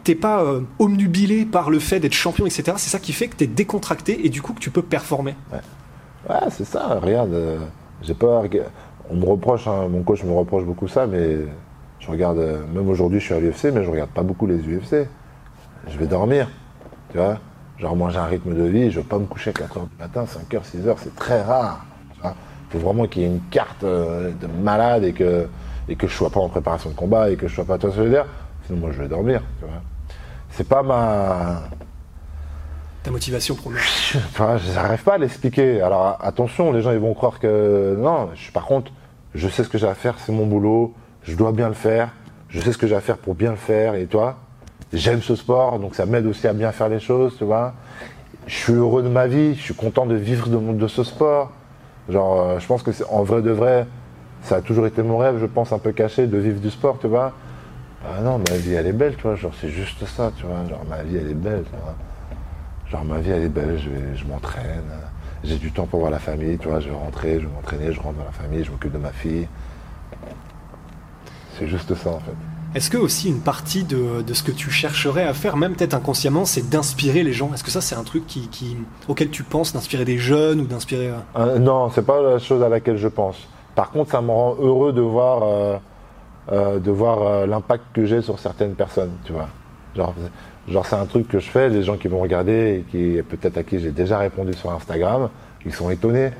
[SPEAKER 1] t'es pas euh, omnubilé par le fait d'être champion, etc. C'est ça qui fait que t'es décontracté et du coup que tu peux performer.
[SPEAKER 2] Ouais, c'est ça. Regarde, euh, j'ai pas. On me reproche, hein, mon coach me reproche beaucoup ça, mais je regarde. Euh, même aujourd'hui, je suis à l'UFC, mais je regarde pas beaucoup les UFC. Je vais dormir, tu vois. Genre, moi, j'ai un rythme de vie, je veux pas me coucher à 4h du matin, 5h, 6h, c'est très rare. Il faut vraiment qu'il y ait une carte de malade et que, et que je sois pas en préparation de combat et que je sois pas. Toi, ce dire? Sinon, moi, je vais dormir, tu vois c'est pas ma.
[SPEAKER 1] Ta motivation première
[SPEAKER 2] Enfin, j'arrive pas à l'expliquer. Alors attention, les gens ils vont croire que. Non, je, par contre, je sais ce que j'ai à faire, c'est mon boulot, je dois bien le faire, je sais ce que j'ai à faire pour bien le faire, et toi, j'aime ce sport, donc ça m'aide aussi à bien faire les choses, tu vois. Je suis heureux de ma vie, je suis content de vivre de, ce sport. Genre, euh, je pense que en vrai de vrai, ça a toujours été mon rêve, je pense un peu caché, de vivre du sport, tu vois. Ah non, ma vie elle est belle, tu vois, genre c'est juste ça, tu vois, genre ma vie elle est belle, tu vois. Genre ma vie elle est belle, je, je m'entraîne, j'ai du temps pour voir la famille, tu vois, je vais rentrer, je vais m'entraîner, je rentre dans la famille, je m'occupe de ma fille. C'est juste ça en fait.
[SPEAKER 1] Est-ce que aussi une partie de, de, ce que tu chercherais à faire, même peut-être inconsciemment, c'est d'inspirer les gens? Est-ce que ça c'est un truc qui, qui, auquel tu penses, d'inspirer des jeunes ou d'inspirer
[SPEAKER 2] euh... euh, Non, c'est pas la chose à laquelle je pense. Par contre, ça me rend heureux de voir, euh, euh, de voir l'impact que j'ai sur certaines personnes, tu vois. Genre, genre c'est un truc que je fais, les gens qui vont regarder et qui peut-être à qui j'ai déjà répondu sur Instagram, ils sont étonnés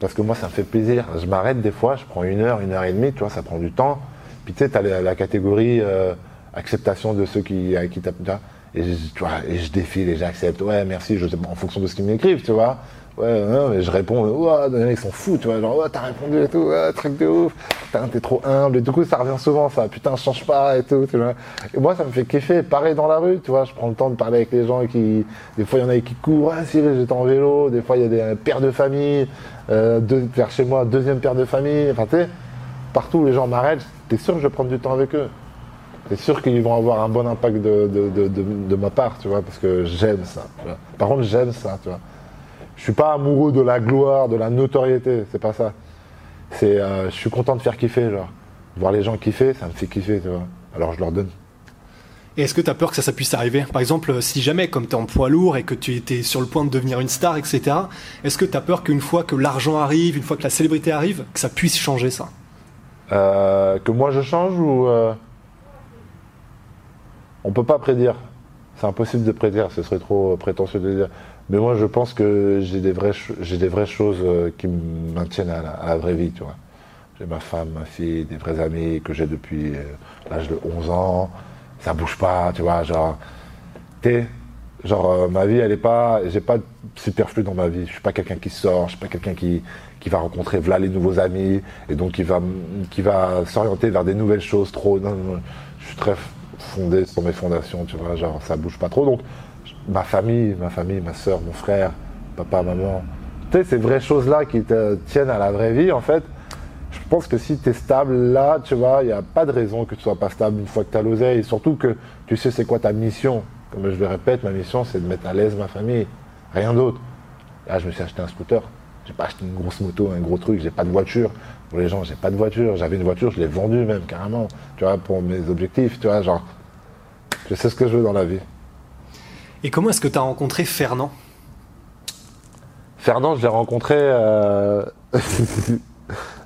[SPEAKER 2] parce que moi ça me fait plaisir. Je m'arrête des fois, je prends une heure, une heure et demie, tu vois, ça prend du temps puis tu sais, tu as la, catégorie euh, acceptation de ceux qui, qui tapent. Et je, et je défile et j'accepte. Ouais, merci, je en fonction de ce qu'ils m'écrivent, tu vois. Ouais, non, mais je réponds, ouais, ils sont fous, tu vois, genre, ouais, t'as répondu et tout, truc de ouf, putain, t'es trop humble, et du coup, ça revient souvent, ça, putain, change pas et tout. Et moi, ça me fait kiffer, pareil dans la rue, tu vois, je prends le temps de parler avec les gens qui, des fois, il y en a qui courent, ouais, Cyril, j'étais en vélo, des fois, il y a des pères de famille, euh, vers chez moi, deuxième père de famille, enfin, tu sais, partout, les gens m'arrêtent, t'es sûr que je vais prendre du temps avec eux? T'es sûr qu'ils vont avoir un bon impact de, de, ma part, tu vois, parce que j'aime ça. Par contre, j'aime ça, tu vois. Je suis pas amoureux de la gloire, de la notoriété, c'est pas ça. C'est, euh, je suis content de faire kiffer, genre. Voir les gens kiffer, ça me fait kiffer, tu vois. Alors je leur donne.
[SPEAKER 1] Et est-ce que tu as peur que ça, ça puisse arriver? Par exemple, si jamais, comme tu es en poids lourd et que tu étais sur le point de devenir une star, etc., est-ce que tu as peur qu'une fois que l'argent arrive, une fois que la célébrité arrive, que ça puisse changer ça?
[SPEAKER 2] Euh, que moi je change ou euh... on peut pas prédire. C'est impossible de prédire, ce serait trop prétentieux de dire. Mais moi je pense que j'ai des vraies j'ai des vraies choses euh, qui me maintiennent à la, vraie vie, tu vois. J'ai ma femme, ma fille, des vrais amis que j'ai depuis euh, l'âge de 11 ans. Ça bouge pas, tu vois, genre t'es genre ma vie elle est pas j'ai pas de superflu dans ma vie. Je suis pas quelqu'un qui sort, je suis pas quelqu'un qui qui va rencontrer voilà les nouveaux amis et donc qui va qui va s'orienter vers des nouvelles choses trop je suis très fondé sur mes fondations tu vois genre ça bouge pas trop. Donc ma famille ma famille ma soeur mon frère papa maman tu sais ces vraies choses là qui tiennent à la vraie vie en fait je pense que si tu es stable là tu vois il n'y a pas de raison que tu sois pas stable une fois que tu as l'oseille. Et surtout que tu sais c'est quoi ta mission. Comme je le répète ma mission c'est de mettre à l'aise ma famille. Rien d'autre. Là je me suis acheté un scooter j'ai pas acheté une grosse moto, un gros truc, j'ai pas de voiture. Pour les gens, j'ai pas de voiture. J'avais une voiture, je l'ai vendue même carrément, tu vois, pour mes objectifs, tu vois, genre, je sais ce que je veux dans la vie.
[SPEAKER 1] Et comment est-ce que tu as rencontré Fernand?
[SPEAKER 2] Fernand, je l'ai rencontré, euh...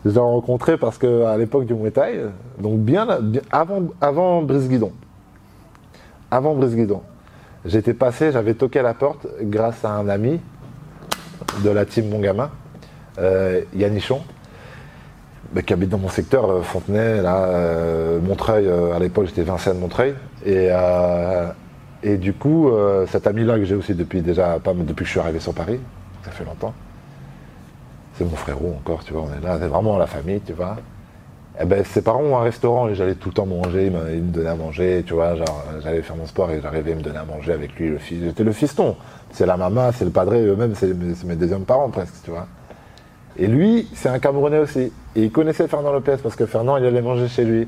[SPEAKER 2] je l'ai rencontré parce que à l'époque du Muay Thai, donc bien, avant, avant Brise-Guidon. Avant Brise-Guidon. J'étais passé, j'avais toqué à la porte grâce à un ami de la team Mon Gamin, euh, Yannichon, qui habite dans mon secteur, euh, Fontenay, là, euh, Montreuil, à l'époque j'étais Vincennes Montreuil. Et, et du coup, cet ami-là que j'ai aussi depuis déjà, pas depuis que je suis arrivé sur Paris, ça fait longtemps. C'est mon frérot encore, tu vois, on est là, c'est vraiment la famille, tu vois. Eh ben, ses parents ont un restaurant et j'allais tout le temps manger, il me, donnait à manger, tu vois, genre, j'allais faire mon sport et j'arrivais à me donner à manger avec lui, le fils. J'étais le fiston. C'est la maman, c'est le padré, eux-mêmes, c'est mes deuxièmes parents presque, tu vois. Et lui, c'est un Camerounais aussi. Et il connaissait Fernand Lopez parce que Fernand, il allait manger chez lui.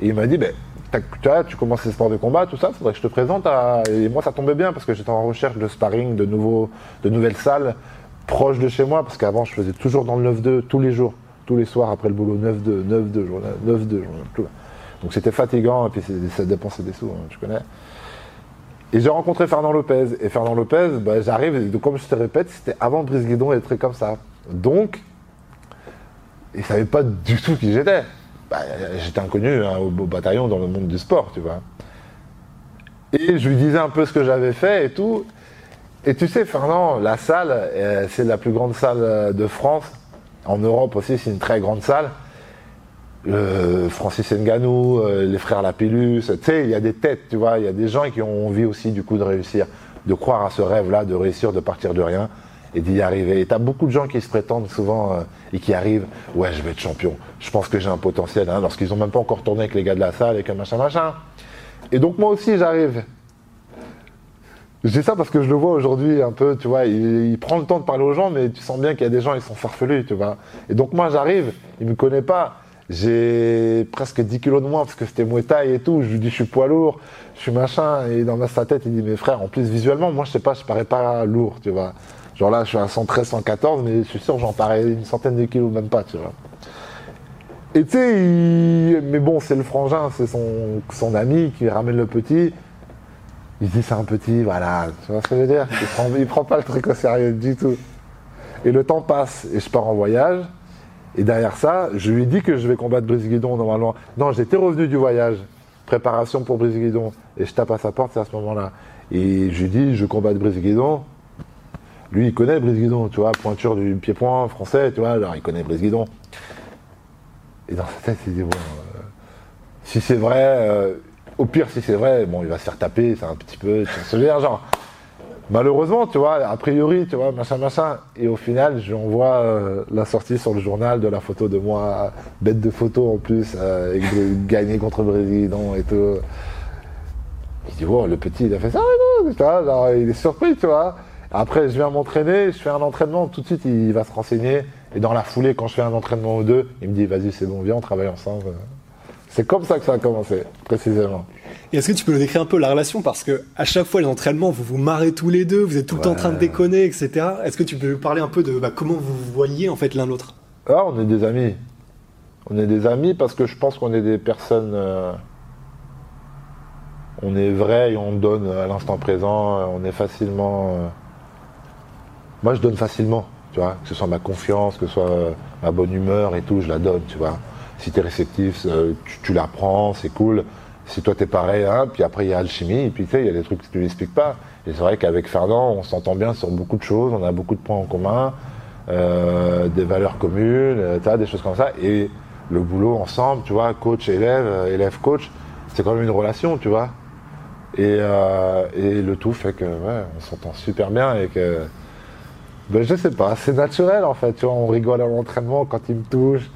[SPEAKER 2] Et il m'a dit, ben, tu vois, tu commences les sports de combat, tout ça, faudrait que je te présente à... Et moi, ça tombait bien parce que j'étais en recherche de sparring, de, nouveaux, de nouvelles salles proches de chez moi, parce qu'avant, je faisais toujours dans le 9-2, tous les jours tous les soirs après le boulot, 9-2, 9-2, 9-2, Donc c'était fatigant, et puis ça dépensait des sous, hein, je connais. Et j'ai rencontré Fernand Lopez. Et Fernand Lopez, bah, j'arrive, comme je te répète, c'était avant Brice Guidon et très comme ça. Donc, il savait pas du tout qui j'étais. Bah, j'étais inconnu hein, au, bataillon dans le monde du sport, tu vois. Et je lui disais un peu ce que j'avais fait et tout. Et tu sais, Fernand, la salle, euh, c'est la plus grande salle de France en Europe aussi, c'est une très grande salle. Francis Nganou, euh, les frères Lapillus, tu sais, il y a des têtes, tu vois, il y a des gens qui ont envie aussi du coup de réussir, de croire à ce rêve-là, de réussir, de partir de rien et d'y arriver. Et tu as beaucoup de gens qui se prétendent souvent euh, et qui arrivent, ouais, je vais être champion, je pense que j'ai un potentiel, hein, lorsqu'ils n'ont même pas encore tourné avec les gars de la salle et que machin, machin. Et donc moi aussi, j'arrive. Je dis ça parce que je le vois aujourd'hui un peu, tu vois, il, prend le temps de parler aux gens, mais tu sens bien qu'il y a des gens, ils sont farfelus, tu vois. Et donc moi j'arrive, il me connaît pas, j'ai presque 10 kilos de moins parce que c'était Muay et tout, je lui dis je suis poids lourd, je suis machin, et dans sa tête il dit mes frères, en plus visuellement, moi je sais pas, je parais pas lourd, tu vois. Genre là, je suis à 113, 114, mais je suis sûr, j'en parais une centaine de kilos, même pas, tu vois. Et tu sais, mais bon, c'est le frangin, c'est son ami qui ramène le petit. Il se dit, c'est un petit, voilà, tu vois ce que je veux dire? Il prend, il prend pas le truc au sérieux du tout. Et le temps passe, et je pars en voyage. Et derrière ça, je lui dit que je vais combattre Brice Guidon normalement. Non, j'étais revenu du voyage, préparation pour Brice Guidon. Et je tape à sa porte, c'est à ce moment-là. Et je lui dis, je combats Brice Guidon. Lui, il connaît Brice Guidon, tu vois, pointure du pied-point français, tu vois, alors il connaît Brice Guidon. Et dans sa tête, il dit, bon, euh, si c'est vrai, euh, au pire, si c'est vrai, bon, il va se faire taper, c'est un petit peu, tu genre, malheureusement, tu vois, a priori, tu vois, machin, machin. Et au final, je lui envoie euh, la sortie sur le journal de la photo de moi, bête de photo en plus, euh, gagner contre Guidon et tout. Il dit, wow, le petit, il a fait ça, tu il est surpris, tu vois. Après, je viens m'entraîner, je fais un entraînement, tout de suite, il va se renseigner. Et dans la foulée, quand je fais un entraînement ou deux, il me dit, vas-y, c'est bon, viens, on travaille ensemble. C'est comme ça que ça a commencé, précisément.
[SPEAKER 1] Et est-ce que tu peux nous décrire un peu la relation? Parce que à chaque fois, les entraînements, vous vous marrez tous les deux, vous êtes tout le temps en train de déconner, etc. Est-ce que tu peux nous parler un peu de bah, comment vous vous voyez en fait l'un l'autre?
[SPEAKER 2] Ah, on est des amis. On est des amis parce que je pense qu'on est des personnes. euh, on est vrai et on donne à l'instant présent. euh, On est facilement. euh, Moi, je donne facilement, tu vois. Que ce soit ma confiance, que ce soit ma bonne humeur et tout, je la donne, tu vois. Si tu es réceptif, euh, tu, tu la prends, c'est cool. Si toi, t'es pareil, hein, puis après, il y a alchimie, et puis tu sais, il y a des trucs que tu n'expliques pas. Et c'est vrai qu'avec Fernand, on s'entend bien sur beaucoup de choses, on a beaucoup de points en commun euh, des valeurs communes, euh, des choses comme ça. Et le boulot ensemble, tu vois, coach-élève, euh, élève-coach, c'est quand même une relation, tu vois. Et, euh, et le tout fait que, ouais, on s'entend super bien et que, ben, je sais pas, c'est naturel en fait, tu vois, on rigole à l'entraînement quand il me touche.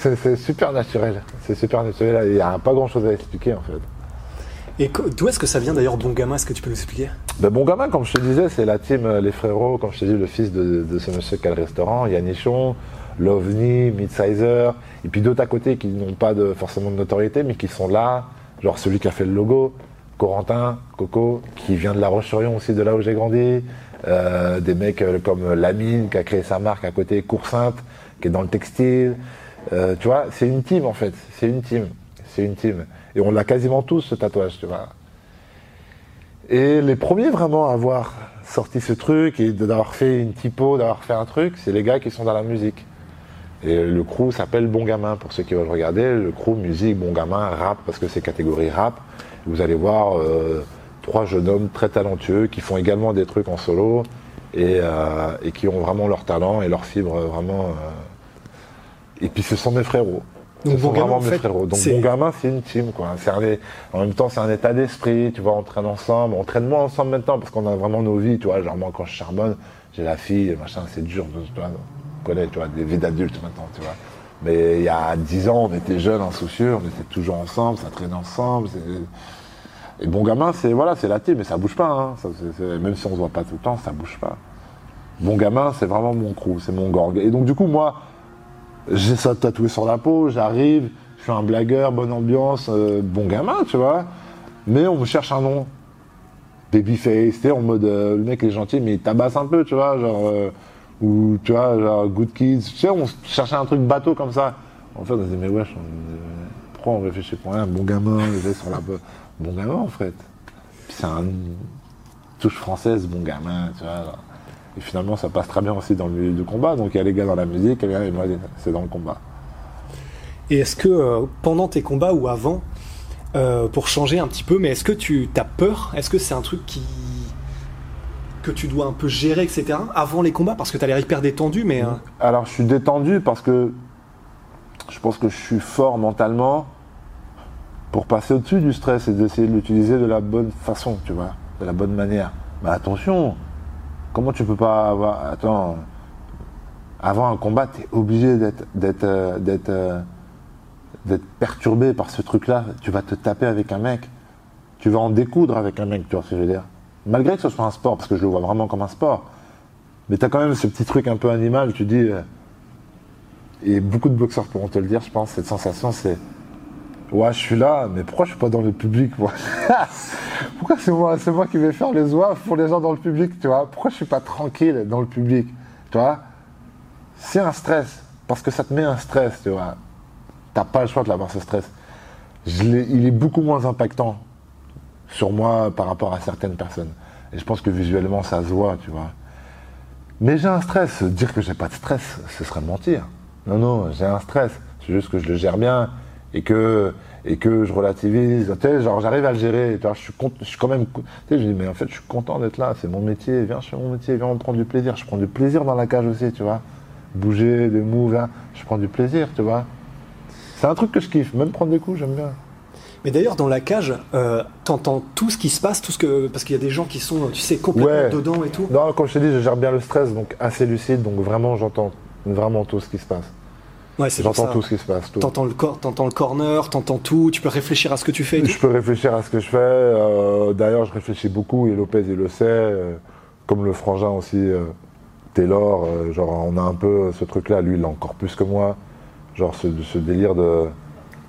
[SPEAKER 2] C'est super naturel, c'est super naturel, il n'y a pas grand chose à expliquer en fait.
[SPEAKER 1] Et d'où est-ce que ça vient d'ailleurs, Bon Gamin? Est-ce que tu peux nous expliquer
[SPEAKER 2] Ben, bon gamin, comme je te disais, c'est la team euh, Les Frérots, comme je te dis, le fils de, de ce monsieur qui a le restaurant, Yannichon, Lovni, Midsizer, et puis d'autres à côté qui n'ont pas de, forcément de notoriété, mais qui sont là, genre celui qui a fait le logo, Corentin, Coco, qui vient de La Roche-sur-Yon aussi, de là où j'ai grandi, euh, des mecs euh, comme Lamine, qui a créé sa marque à côté, Coursainte, qui est dans le textile, Euh, tu vois, c'est une team en fait, c'est une team, c'est une team. Et on l'a quasiment tous ce tatouage, tu vois. Et les premiers vraiment à avoir sorti ce truc et d'avoir fait une typo, d'avoir fait un truc, c'est les gars qui sont dans la musique. Et le crew s'appelle Bon Gamin, pour ceux qui veulent regarder. Le crew musique, Bon Gamin, rap, parce que c'est catégorie rap. Vous allez voir euh, trois jeunes hommes très talentueux qui font également des trucs en solo et, euh, qui ont vraiment leur talent et leur fibre vraiment. Et puis ce sont mes frérots.
[SPEAKER 1] Donc,
[SPEAKER 2] ce sont
[SPEAKER 1] Bon Gamin,
[SPEAKER 2] vraiment
[SPEAKER 1] en
[SPEAKER 2] mes
[SPEAKER 1] fait,
[SPEAKER 2] frérots. Donc
[SPEAKER 1] c'est-
[SPEAKER 2] Bon Gamin, c'est une team, quoi. Un- en même temps, c'est un état d'esprit, tu vois, on traîne ensemble. On traîne moins ensemble maintenant parce qu'on a vraiment nos vies, tu vois. Genre, moi, quand je charbonne, j'ai la fille, machin, c'est dur, tu vois. On connaît, tu vois, des vies d'adultes maintenant, tu vois. Mais il y a 10 ans, on était jeunes, insoucieux, on était toujours ensemble, ça traînait ensemble. Et Bon Gamin, c'est voilà, c'est la team, mais ça bouge pas, hein. Ça, même si on se voit pas tout le temps, ça bouge pas. Bon Gamin, c'est vraiment mon crew, c'est mon gorgue. Et donc, du coup, moi, j'ai ça tatoué sur la peau, j'arrive, je suis un blagueur, bonne ambiance, euh, bon gamin, tu vois. Mais on me cherche un nom. Babyface, tu en mode, euh, le mec est gentil, mais il tabasse un peu, tu vois, genre, euh, ou tu vois, genre Good Kids, tu sais, on cherchait un truc bateau comme ça. En fait, on dit, mais wesh, on, pourquoi on réfléchit pour rien Bon gamin, levé sur la peau. Bon gamin, en fait. C'est un touche française, bon gamin, tu vois. genre. Et finalement, ça passe très bien aussi dans le milieu du combat. Donc, il y a les gars dans la musique, et les gars, et moi, c'est dans le combat.
[SPEAKER 1] Et est-ce que euh, pendant tes combats ou avant, euh, pour changer un petit peu, mais est-ce que tu as peur? Est-ce que c'est un truc qui que tu dois un peu gérer, etc. Avant les combats, parce que tu as l'air hyper détendu, mais euh,
[SPEAKER 2] Alors, je suis détendu parce que je pense que je suis fort mentalement pour passer au-dessus du stress et d'essayer de l'utiliser de la bonne façon, tu vois, de la bonne manière. Mais attention, comment tu peux pas avoir. Attends, avant un combat, tu es obligé d'être, euh, euh, d'être perturbé par ce truc-là. Tu vas te taper avec un mec, tu vas en découdre avec un mec, tu vois ce que je veux dire. Malgré que ce soit un sport, parce que je le vois vraiment comme un sport. Mais tu as quand même ce petit truc un peu animal, tu dis. euh, et beaucoup de boxeurs pourront te le dire, je pense, cette sensation, c'est Ouais, je suis là, mais pourquoi je suis pas dans le public, moi Pourquoi c'est moi, c'est moi qui vais faire les oies pour les gens dans le public, tu vois Pourquoi je suis pas tranquille dans le public, tu vois C'est un stress, parce que ça te met un stress, tu vois. T'as pas le choix de l'avoir ce stress. Je il est beaucoup moins impactant sur moi par rapport à certaines personnes. Et je pense que visuellement, ça se voit, tu vois. Mais j'ai un stress. Dire que j'ai pas de stress, ce serait mentir. Non, non, j'ai un stress. C'est juste que je le gère bien et que, et que je relativise. Tu sais, genre, j'arrive à le gérer. Tu vois, je suis, je suis quand même. Tu sais, je dis, mais en fait, je suis content d'être là. C'est mon métier. Viens, je fais mon métier. Viens, on prend du plaisir. Je prends du plaisir dans la cage aussi, tu vois. Bouger, des moves, hein. je prends du plaisir, tu vois. C'est un truc que je kiffe. Même prendre des coups, j'aime bien.
[SPEAKER 1] Mais d'ailleurs, dans la cage, euh, t'entends tout ce qui se passe, tout ce que parce qu'il y a des gens qui sont, tu sais, complètement
[SPEAKER 2] Ouais.
[SPEAKER 1] dedans et tout.
[SPEAKER 2] Non, comme je t'ai dit, je gère bien le stress, donc assez lucide. Donc vraiment, j'entends vraiment tout ce qui se passe.
[SPEAKER 1] Ouais,
[SPEAKER 2] J'entends tout ce qui se passe.
[SPEAKER 1] T'entends le le corner, t'entends tout. Tu peux réfléchir à ce que tu fais.
[SPEAKER 2] Je peux réfléchir à ce que je fais. euh, D'ailleurs, je réfléchis beaucoup et Lopez, il le sait. euh, comme le frangin aussi, euh, Taylor. genre, on a un peu ce truc-là. Lui, il l'a encore plus que moi. Genre, ce, ce délire de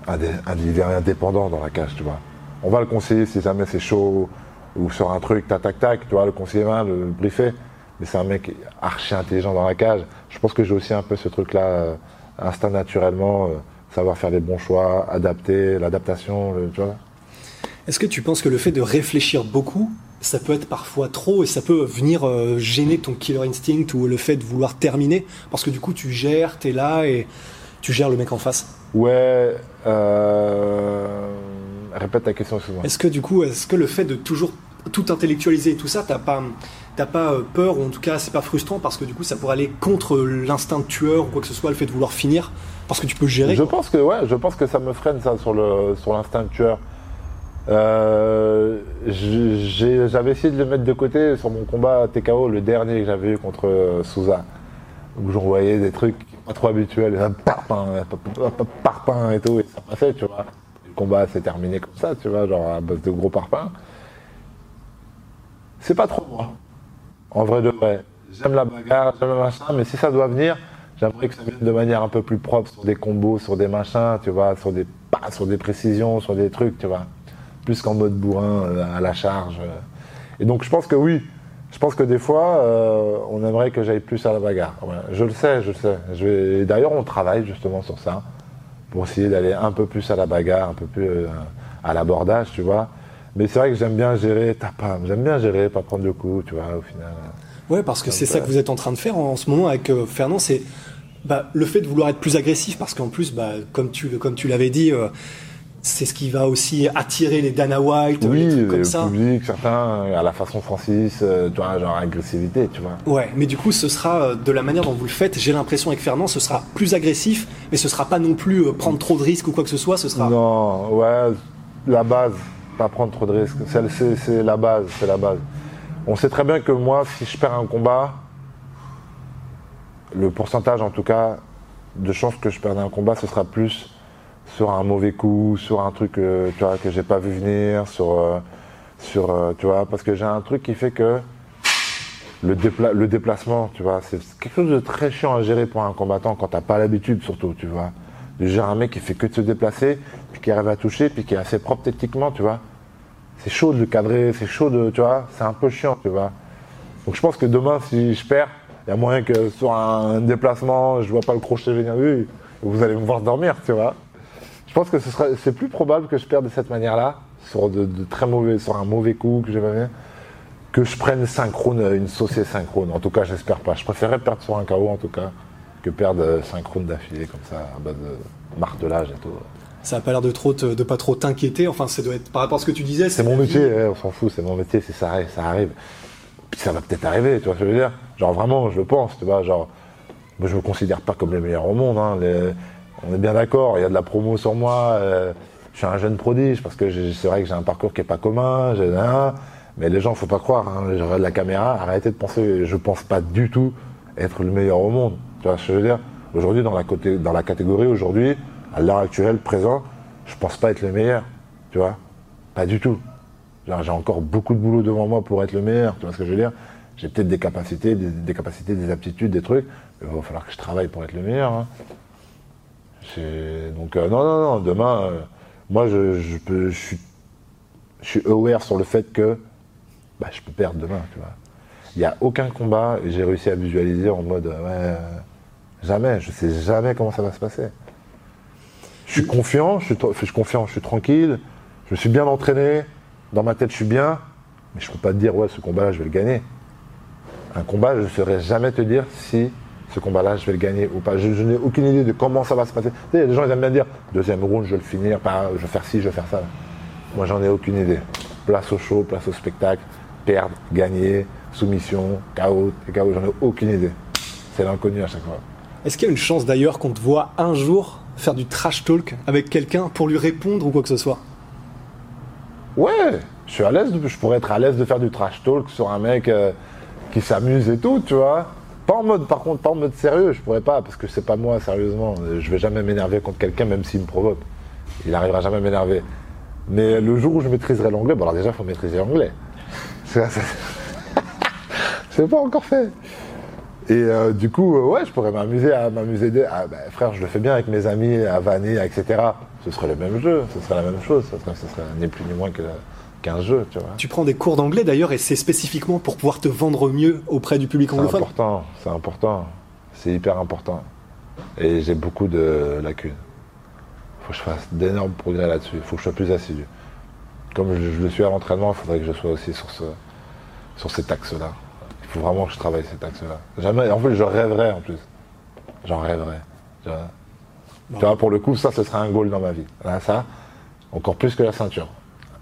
[SPEAKER 2] indé- indépendant dans la cage, tu vois. On va le conseiller si jamais c'est chaud ou sur un truc, tac, tac, tac. Tu vois, le conseiller va le briefer. Mais c'est un mec archi intelligent dans la cage. Je pense que j'ai aussi un peu ce truc-là, instinct naturellement, euh, savoir faire les bons choix, adapter, l'adaptation, tu vois.
[SPEAKER 1] Est-ce que tu penses que le fait de réfléchir beaucoup, ça peut être parfois trop et ça peut venir euh, gêner ton killer instinct ou le fait de vouloir terminer? Parce que du coup tu gères, t'es là et tu gères le mec en face.
[SPEAKER 2] Ouais. Euh... Répète ta question, excuse-moi.
[SPEAKER 1] Est-ce que du coup, est-ce que le fait de toujours tout intellectualiser et tout ça, t'as pas, t'as pas euh, peur ou en tout cas c'est pas frustrant parce que du coup ça pourrait aller contre l'instinct de tueur ou quoi que ce soit, le fait de vouloir finir parce que tu peux gérer.
[SPEAKER 2] Je pense que ouais, je pense que ça me freine ça sur le sur l'instinct tueur. Euh, j'avais essayé de le mettre de côté sur mon combat TKO, le dernier que j'avais eu contre euh, Souza, où j'envoyais des trucs pas trop habituels, un parpaing, un parpaing et tout, et ça passait, tu vois. Le combat s'est terminé comme ça, tu vois, genre à base de gros parpaings. C'est pas trop moi. En vrai de vrai. J'aime la bagarre, j'aime le machin, mais si ça doit venir, j'aimerais que ça vienne de manière un peu plus propre, sur des combos, sur des machins, tu vois, sur des pas, sur des précisions, sur des trucs, tu vois. Plus qu'en mode bourrin, euh, à la charge. euh. Et donc je pense que oui, je pense que des fois, euh, on aimerait que j'aille plus à la bagarre. Je le sais, je le sais. D'ailleurs, on travaille justement sur ça, pour essayer d'aller un peu plus à la bagarre, un peu plus à l'abordage, tu vois. Mais c'est vrai que j'aime bien gérer, t'as pas, j'aime bien gérer, pas prendre de coups, tu vois, au final.
[SPEAKER 1] Ouais, parce que c'est ça que vous êtes en train de faire en ce moment avec euh, Fernand, c'est bah, le fait de vouloir être plus agressif, parce qu'en plus, bah, comme tu, comme tu l'avais dit, euh, c'est ce qui va aussi attirer les Dana White,
[SPEAKER 2] Oui,
[SPEAKER 1] les trucs comme
[SPEAKER 2] le
[SPEAKER 1] ça.
[SPEAKER 2] public, certains, à la façon Francis, euh, tu vois, genre agressivité, tu vois.
[SPEAKER 1] Ouais, mais du coup, ce sera de la manière dont vous le faites. J'ai l'impression avec Fernand, ce sera plus agressif, mais ce sera pas non plus prendre trop de risques ou quoi que ce soit. Ce sera.
[SPEAKER 2] Non, ouais, la base, prendre trop de risques. C'est la base, c'est la base. On sait très bien que moi, si je perds un combat, le pourcentage en tout cas de chances que je perde un combat, ce sera plus sur un mauvais coup, sur un truc euh, tu vois, que j'ai pas vu venir, sur, euh, sur euh, tu vois, parce que j'ai un truc qui fait que le, dépla- le déplacement, tu vois, c'est quelque chose de très chiant à gérer pour un combattant quand t'as pas l'habitude surtout, tu vois. De gérer un mec qui fait que de se déplacer, puis qui arrive à toucher, puis qui est assez propre techniquement, tu vois. C'est chaud de le cadrer, c'est chaud de, tu vois, c'est un peu chiant, tu vois. Donc je pense que demain, si je perds, il y a moyen que sur un déplacement, je vois pas le crochet venir, vous allez me voir dormir, tu vois. Je pense que ce c'est plus probable que je perde de cette manière-là, sur de, très mauvais, sur un mauvais coup que j'ai pas fait, que je prenne synchrone, une saucée synchrone. En tout cas, j'espère pas. Je préférerais perdre sur un KO en tout cas, que perdre synchrone d'affilée comme ça, à base de martelage et tout.
[SPEAKER 1] Ça a pas l'air de trop, te- de pas trop t'inquiéter. Enfin, ça doit être par rapport à ce que tu disais.
[SPEAKER 2] C'est mon métier, hein, on s'en fout, c'est mon métier, ça arrive, ça arrive. Puis ça va peut-être arriver, tu vois ce que je veux dire? Genre vraiment, je le pense, tu vois, genre, moi je me considère pas comme le meilleur au monde, hein, les- on est bien d'accord, il y a de la promo sur moi, euh, je suis un jeune prodige, parce que c'est vrai que j'ai un parcours qui est pas commun, hein, mais les gens, faut pas croire, hein, je regarde la caméra, arrêtez de penser, je pense pas du tout être le meilleur au monde, tu vois ce que je veux dire? Aujourd'hui, dans la, côté, dans la catégorie, aujourd'hui, à l'heure actuelle, présent, je pense pas être le meilleur, tu vois Pas du tout. J'ai encore beaucoup de boulot devant moi pour être le meilleur, tu vois ce que je veux dire J'ai peut-être des capacités, des, capacités, des aptitudes, des trucs, mais il va falloir que je travaille pour être le meilleur. hein. Donc, euh, non, non, non, demain, euh, moi, je, peux, suis, aware sur le fait que bah, je peux perdre demain, tu vois. Il n'y a aucun combat j'ai réussi à visualiser en mode, jamais, je sais jamais comment ça va se passer. Je suis confiant, je suis, confiant, je suis tranquille, je me suis bien entraîné, dans ma tête je suis bien, mais je ne peux pas te dire, ouais, ce combat-là, je vais le gagner. Un combat, je ne saurais jamais te dire si ce combat-là, je vais le gagner ou pas. Je, n'ai aucune idée de comment ça va se passer. Tu gens, ils aiment bien dire, deuxième round, je vais le finir, je vais faire ci, je vais faire ça. Moi, j'en ai aucune idée. Place au show, place au spectacle, perdre, gagner, soumission, KO, KO, j'en ai aucune idée. C'est l'inconnu à chaque fois.
[SPEAKER 1] Est-ce qu'il y a une chance d'ailleurs qu'on te voit un jour faire du trash talk avec quelqu'un pour lui répondre ou quoi que ce soit
[SPEAKER 2] Ouais, je suis à l'aise, je pourrais être à l'aise de faire du trash talk sur un mec euh, qui s'amuse et tout, tu vois. Pas en mode, par contre, pas en mode sérieux, je pourrais pas, parce que c'est pas moi, sérieusement. Je vais jamais m'énerver contre quelqu'un, même s'il me provoque. Il arrivera jamais à m'énerver. Mais le jour où je maîtriserai l'anglais, bon alors déjà, il faut maîtriser l'anglais. C'est pas encore fait. Et euh, du coup, euh, ouais, je pourrais m'amuser à m'amuser. des- ah, bah, frère, je le fais bien avec mes amis, à vanner, etc. Ce serait le même jeu, ce serait la même chose. Ce serait, ce serait ni plus ni moins que- qu'un jeu, tu vois.
[SPEAKER 1] Tu prends des cours d'anglais d'ailleurs et c'est spécifiquement pour pouvoir te vendre mieux auprès du public
[SPEAKER 2] C'est
[SPEAKER 1] anglophone.
[SPEAKER 2] important, c'est important. C'est hyper important. Et j'ai beaucoup de lacunes. Il faut que je fasse d'énormes progrès là-dessus. Il faut que je sois plus assidu. Comme je, je le suis à l'entraînement, il faudrait que je sois aussi sur, ce, sur cet axe-là. Il faut vraiment que je travaille cet axe-là. Jamais, en fait, je rêverais en plus. J'en rêverais. Tu vois. Tu vois, pour le coup, ça, ce serait un goal dans ma vie. Là, ça, encore plus que la ceinture.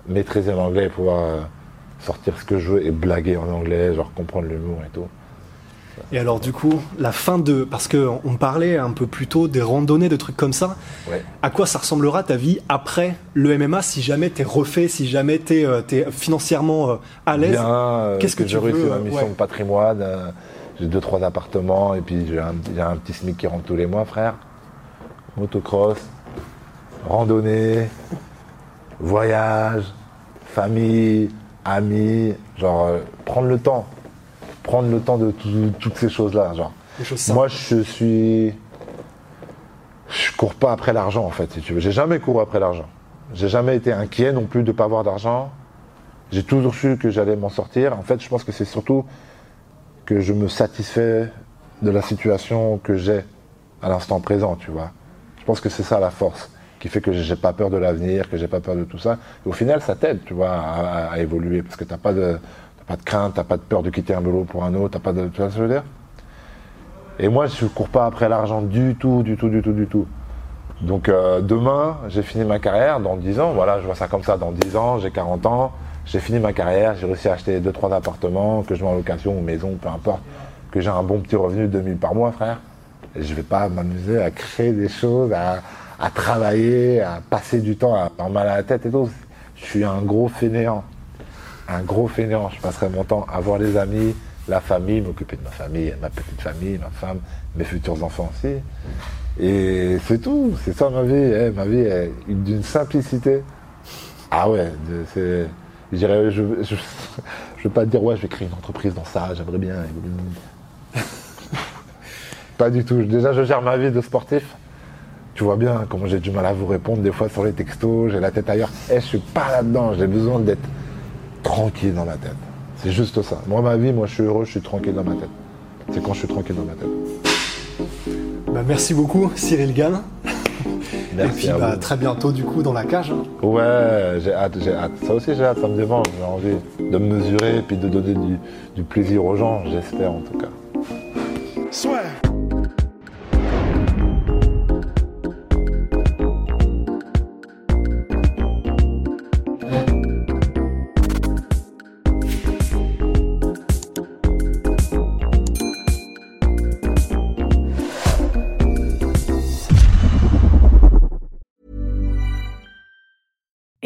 [SPEAKER 2] Maîtriser l'anglais et pouvoir euh, sortir ce que je veux et blaguer en anglais, genre comprendre l'humour et tout.
[SPEAKER 1] Et alors du coup, la fin de... Parce que on parlait un peu plus tôt des randonnées, de trucs comme ça.
[SPEAKER 2] Ouais.
[SPEAKER 1] À quoi ça ressemblera ta vie après le MMA si jamais t'es refait, si jamais t'es euh, t'es financièrement euh, à l'aise?
[SPEAKER 2] Euh,
[SPEAKER 1] Qu'est-ce que
[SPEAKER 2] que,
[SPEAKER 1] tu
[SPEAKER 2] j'ai réussi
[SPEAKER 1] veux,
[SPEAKER 2] ma mission
[SPEAKER 1] ouais.
[SPEAKER 2] de patrimoine. euh, j'ai deux, trois appartements et puis j'ai un, un petit SMIC qui rentre tous les mois, frère. Motocross, randonnée, voyage, famille, amis, genre euh, prendre le temps. Prendre le temps de tout- toutes ces choses-là. Genre.
[SPEAKER 1] Choses.
[SPEAKER 2] Moi, je suis. Je cours pas après l'argent, en fait, si tu veux. J'ai jamais couru après l'argent. J'ai jamais été inquiet non plus de pas avoir d'argent. J'ai toujours su que j'allais m'en sortir. En fait, je pense que c'est surtout que je me satisfais de la situation que j'ai à l'instant présent, tu vois. Je pense que c'est ça la force qui fait que j'ai pas peur de l'avenir, que j'ai pas peur de tout ça. Et au final, ça t'aide, tu vois, à, à- à évoluer parce que t'as pas de, pas de crainte, t'as pas de peur de quitter un boulot pour un autre, t'as pas de, tu vois ce je veux dire? Et moi, je cours pas après l'argent du tout, du tout, du tout, du tout. Donc euh, demain, j'ai fini ma carrière dans 10 ans. Voilà, je vois ça comme ça. Dans 10 ans, j'ai 40 ans, j'ai fini ma carrière, j'ai réussi à acheter 2-3 appartements, que je mets en location ou maison, peu importe, que j'ai un bon petit revenu de 2000 par mois, frère. Et je vais pas m'amuser à créer des choses, à, à travailler, à passer du temps à avoir mal à la tête et tout. Je suis un gros fainéant. Un gros fainéant. Je passerai mon temps à voir les amis, la famille, m'occuper de ma famille, ma petite famille, ma femme, mes futurs enfants aussi. Et c'est tout, c'est ça ma vie. eh, ma vie est d'une simplicité. Ah ouais, c'est. Je dirais, je, veux pas dire, ouais, je vais créer une entreprise dans ça, j'aimerais bien. pas du tout. Déjà, je gère ma vie de sportif. Tu vois bien comment j'ai du mal à vous répondre des fois sur les textos, j'ai la tête ailleurs. Eh, je suis pas là-dedans, j'ai besoin d'être tranquille dans ma tête. C'est juste ça. Moi, ma vie, moi, je suis heureux, je suis tranquille dans ma tête. C'est quand je suis tranquille dans ma tête.
[SPEAKER 1] Bah, merci beaucoup Cyril Gann.
[SPEAKER 2] Merci
[SPEAKER 1] et puis
[SPEAKER 2] à
[SPEAKER 1] bah,
[SPEAKER 2] vous.
[SPEAKER 1] très bientôt du coup dans la cage. hein.
[SPEAKER 2] Ouais, j'ai hâte, j'ai hâte. Ça aussi, j'ai hâte, ça me démange. J'ai envie de me mesurer et puis de donner du, du plaisir aux gens, j'espère en tout cas.